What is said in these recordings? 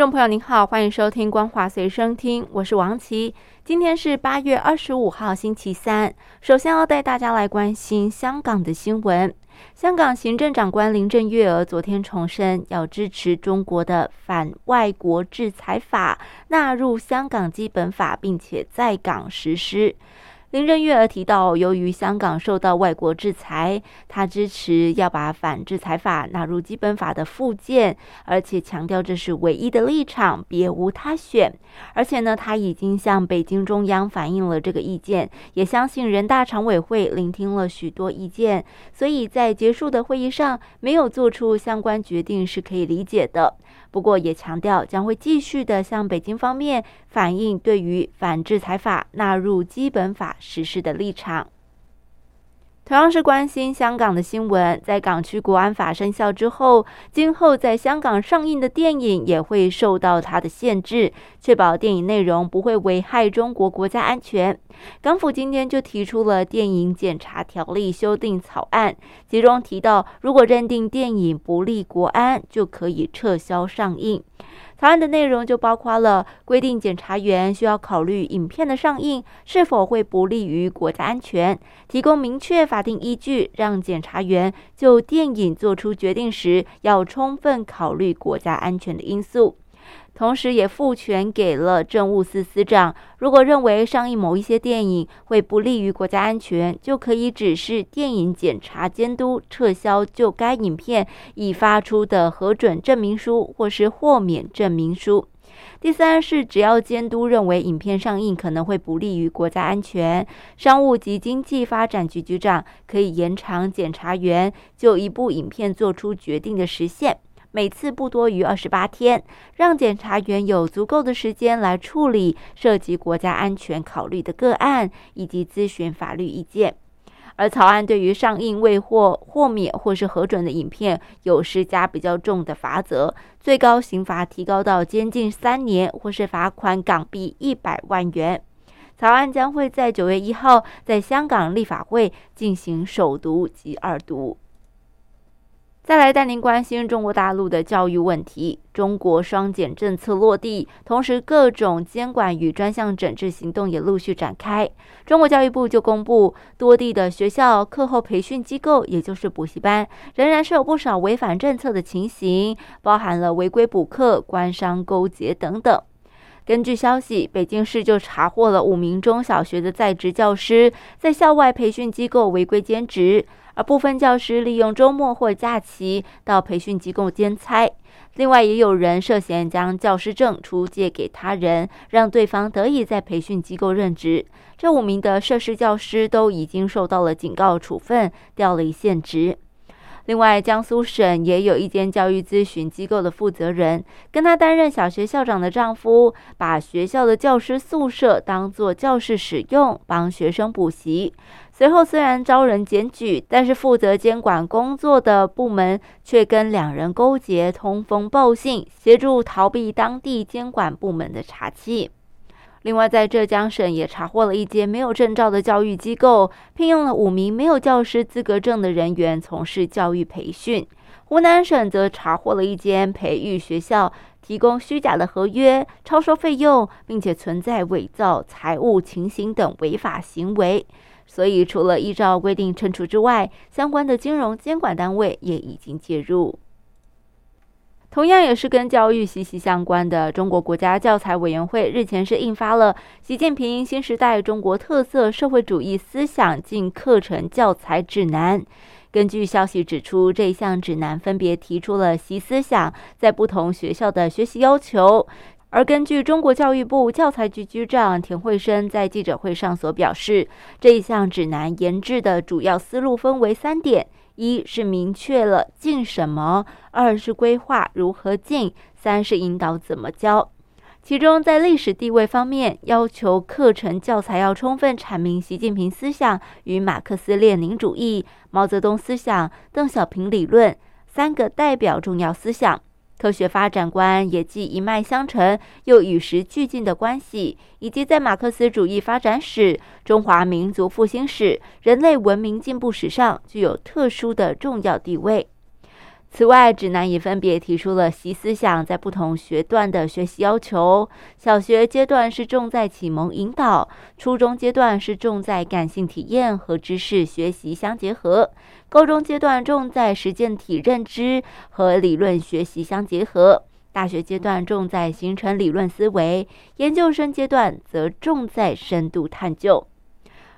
众朋友您好，欢迎收听《光华随身听》，我是王琦。今天是八月二十五号，星期三。首先要带大家来关心香港的新闻。香港行政长官林郑月娥昨天重申，要支持中国的反外国制裁法纳入香港基本法，并且在港实施。林郑月娥提到，由于香港受到外国制裁，她支持要把反制裁法纳入基本法的附件，而且强调这是唯一的立场，别无他选。而且呢，他已经向北京中央反映了这个意见，也相信人大常委会聆听了许多意见，所以在结束的会议上没有做出相关决定是可以理解的。不过，也强调将会继续的向北京方面反映对于反制裁法纳入基本法实施的立场。同样是关心香港的新闻，在港区国安法生效之后，今后在香港上映的电影也会受到它的限制，确保电影内容不会危害中国国家安全。港府今天就提出了电影检查条例修订草案，其中提到，如果认定电影不利国安，就可以撤销上映。草案的内容就包括了规定，检察员需要考虑影片的上映是否会不利于国家安全，提供明确法定依据，让检察员就电影作出决定时要充分考虑国家安全的因素。同时，也赋权给了政务司司长，如果认为上映某一些电影会不利于国家安全，就可以指示电影检查监督撤销就该影片已发出的核准证明书或是豁免证明书。第三是，只要监督认为影片上映可能会不利于国家安全，商务及经济发展局局长可以延长检察员就一部影片做出决定的时限。每次不多于二十八天，让检察员有足够的时间来处理涉及国家安全考虑的个案，以及咨询法律意见。而草案对于上映未获豁免或是核准的影片，有施加比较重的罚则，最高刑罚提高到监禁三年，或是罚款港币一百万元。草案将会在九月一号在香港立法会进行首读及二读。再来带您关心中国大陆的教育问题。中国双减政策落地，同时各种监管与专项整治行动也陆续展开。中国教育部就公布，多地的学校课后培训机构，也就是补习班，仍然是有不少违反政策的情形，包含了违规补课、官商勾结等等。根据消息，北京市就查获了五名中小学的在职教师在校外培训机构违规兼职。而部分教师利用周末或假期到培训机构兼差，另外也有人涉嫌将教师证出借给他人，让对方得以在培训机构任职。这五名的涉事教师都已经受到了警告处分，调离现职。另外，江苏省也有一间教育咨询机构的负责人，跟他担任小学校长的丈夫，把学校的教师宿舍当作教室使用，帮学生补习。随后虽然招人检举，但是负责监管工作的部门却跟两人勾结，通风报信，协助逃避当地监管部门的查缉。另外，在浙江省也查获了一间没有证照的教育机构，聘用了五名没有教师资格证的人员从事教育培训。湖南省则查获了一间培育学校，提供虚假的合约、超收费用，并且存在伪造财务情形等违法行为。所以，除了依照规定惩处之外，相关的金融监管单位也已经介入。同样也是跟教育息息相关的，中国国家教材委员会日前是印发了《习近平新时代中国特色社会主义思想进课程教材指南》。根据消息指出，这一项指南分别提出了习思想在不同学校的学习要求。而根据中国教育部教材局局长田慧生在记者会上所表示，这一项指南研制的主要思路分为三点：一是明确了进什么；二是规划如何进；三是引导怎么教。其中，在历史地位方面，要求课程教材要充分阐明习近平思想与马克思列宁主义、毛泽东思想、邓小平理论三个代表重要思想。科学发展观也既一脉相承，又与时俱进的关系，以及在马克思主义发展史、中华民族复兴史、人类文明进步史上具有特殊的重要地位。此外，指南也分别提出了习思想在不同学段的学习要求。小学阶段是重在启蒙引导，初中阶段是重在感性体验和知识学习相结合，高中阶段重在实践体认知和理论学习相结合，大学阶段重在形成理论思维，研究生阶段则重在深度探究。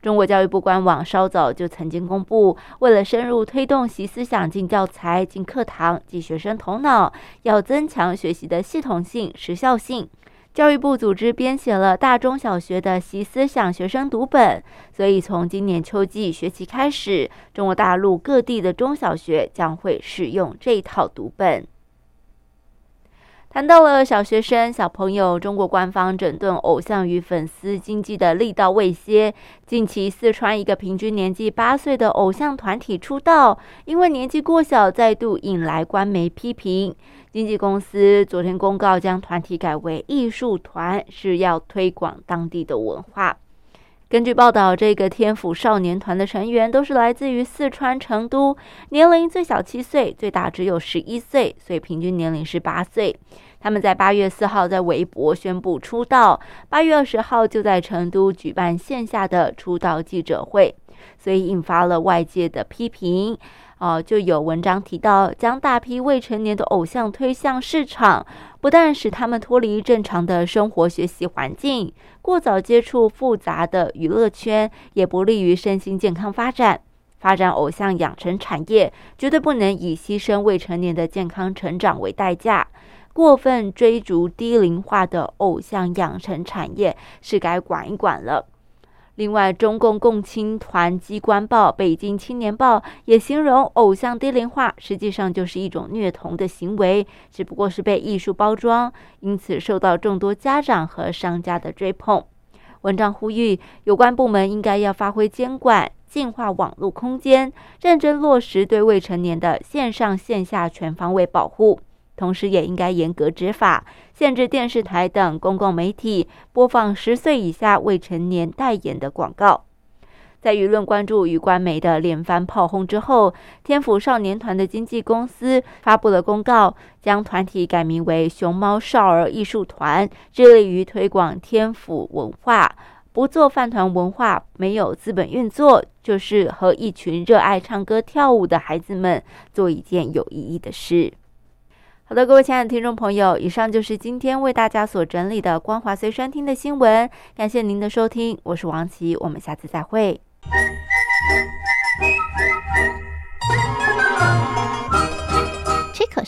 中国教育部官网稍早就曾经公布，为了深入推动习思想进教材、进课堂、进学生头脑，要增强学习的系统性、时效性。教育部组织编写了大中小学的习思想学生读本，所以从今年秋季学期开始，中国大陆各地的中小学将会使用这套读本。谈到了小学生、小朋友，中国官方整顿偶像与粉丝经济的力道未歇。近期，四川一个平均年纪八岁的偶像团体出道，因为年纪过小，再度引来官媒批评。经纪公司昨天公告，将团体改为艺术团，是要推广当地的文化。根据报道，这个天府少年团的成员都是来自于四川成都，年龄最小七岁，最大只有十一岁，所以平均年龄是八岁。他们在八月四号在微博宣布出道，八月二十号就在成都举办线下的出道记者会，所以引发了外界的批评。哦，就有文章提到，将大批未成年的偶像推向市场，不但使他们脱离正常的生活学习环境，过早接触复杂的娱乐圈，也不利于身心健康发展。发展偶像养成产业，绝对不能以牺牲未成年的健康成长为代价。过分追逐低龄化的偶像养成产业，是该管一管了。另外，中共共青团机关报《北京青年报》也形容偶像低龄化实际上就是一种虐童的行为，只不过是被艺术包装，因此受到众多家长和商家的追捧。文章呼吁有关部门应该要发挥监管、净化网络空间，认真落实对未成年的线上线下全方位保护。同时，也应该严格执法，限制电视台等公共媒体播放十岁以下未成年代言的广告。在舆论关注与官媒的连番炮轰之后，天府少年团的经纪公司发布了公告，将团体改名为“熊猫少儿艺术团”，致力于推广天府文化，不做饭团文化，没有资本运作，就是和一群热爱唱歌跳舞的孩子们做一件有意义的事。好的，各位亲爱的听众朋友，以上就是今天为大家所整理的光华随身听的新闻。感谢您的收听，我是王琦，我们下次再会。